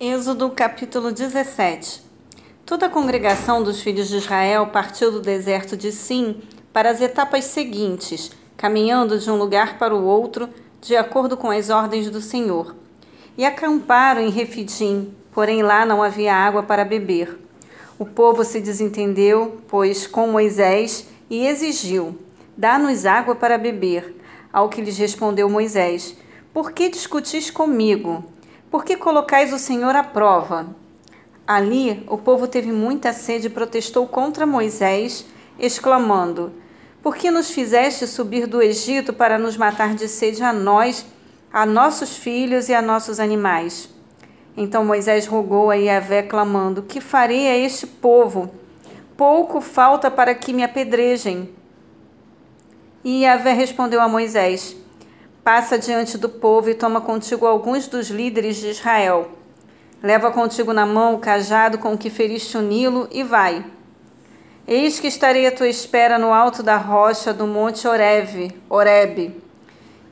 Êxodo capítulo 17 Toda a congregação dos filhos de Israel partiu do deserto de Sim para as etapas seguintes, caminhando de um lugar para o outro, de acordo com as ordens do Senhor. E acamparam em Refidim, porém lá não havia água para beber. O povo se desentendeu, pois, com Moisés, e exigiu: Dá-nos água para beber. Ao que lhes respondeu Moisés: Por que discutis comigo? Por que colocais o Senhor à prova? Ali o povo teve muita sede e protestou contra Moisés, exclamando: Por que nos fizeste subir do Egito para nos matar de sede a nós, a nossos filhos e a nossos animais? Então Moisés rogou a Yahvé, clamando: Que farei a este povo? Pouco falta para que me apedrejem. E Yahvé respondeu a Moisés: Passa diante do povo e toma contigo alguns dos líderes de Israel. Leva contigo na mão o cajado com que feriste o Nilo e vai. Eis que estarei à tua espera no alto da rocha do monte Oreve, Orebe.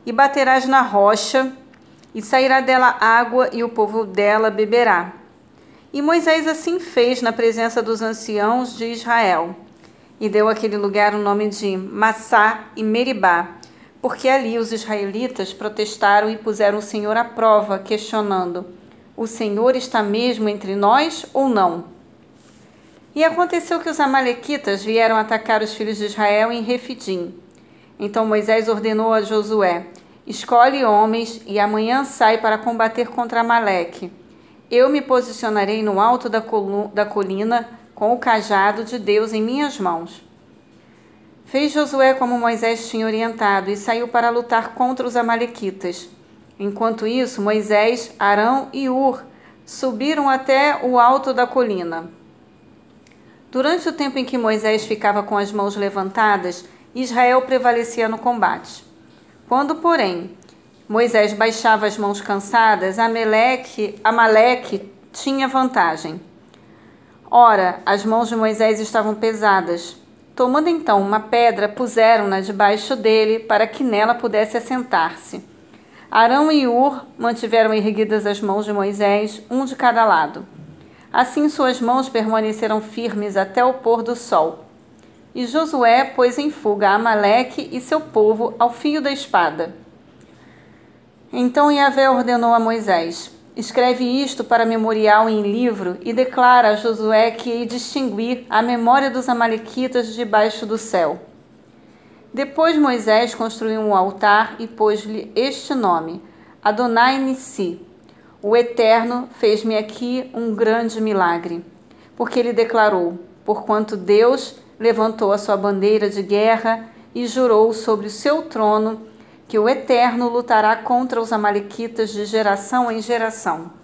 E baterás na rocha, e sairá dela água, e o povo dela beberá. E Moisés assim fez na presença dos anciãos de Israel. E deu aquele lugar o nome de Massá e Meribá, porque ali os israelitas protestaram e puseram o Senhor à prova, questionando: O Senhor está mesmo entre nós ou não? E aconteceu que os amalequitas vieram atacar os filhos de Israel em Refidim. Então Moisés ordenou a Josué: Escolhe homens e amanhã sai para combater contra Amaleque. Eu me posicionarei no alto da, da colina com o cajado de Deus em minhas mãos. Fez Josué como Moisés tinha orientado e saiu para lutar contra os Amalequitas. Enquanto isso, Moisés, Arão e Ur subiram até o alto da colina. Durante o tempo em que Moisés ficava com as mãos levantadas, Israel prevalecia no combate. Quando, porém, Moisés baixava as mãos cansadas, Amaleque, Amaleque tinha vantagem. Ora, as mãos de Moisés estavam pesadas, Tomando então uma pedra, puseram-na debaixo dele para que nela pudesse assentar-se. Arão e Ur mantiveram erguidas as mãos de Moisés, um de cada lado. Assim suas mãos permaneceram firmes até o pôr do sol. E Josué pôs em fuga Amaleque e seu povo ao fio da espada. Então Yahvé ordenou a Moisés: Escreve isto para memorial em livro e declara a Josué que hei distinguir a memória dos Amalequitas debaixo do céu. Depois Moisés construiu um altar e pôs-lhe este nome: Adonai Nissi. O Eterno fez-me aqui um grande milagre, porque ele declarou: Porquanto Deus levantou a sua bandeira de guerra e jurou sobre o seu trono que o Eterno lutará contra os Amalequitas de geração em geração.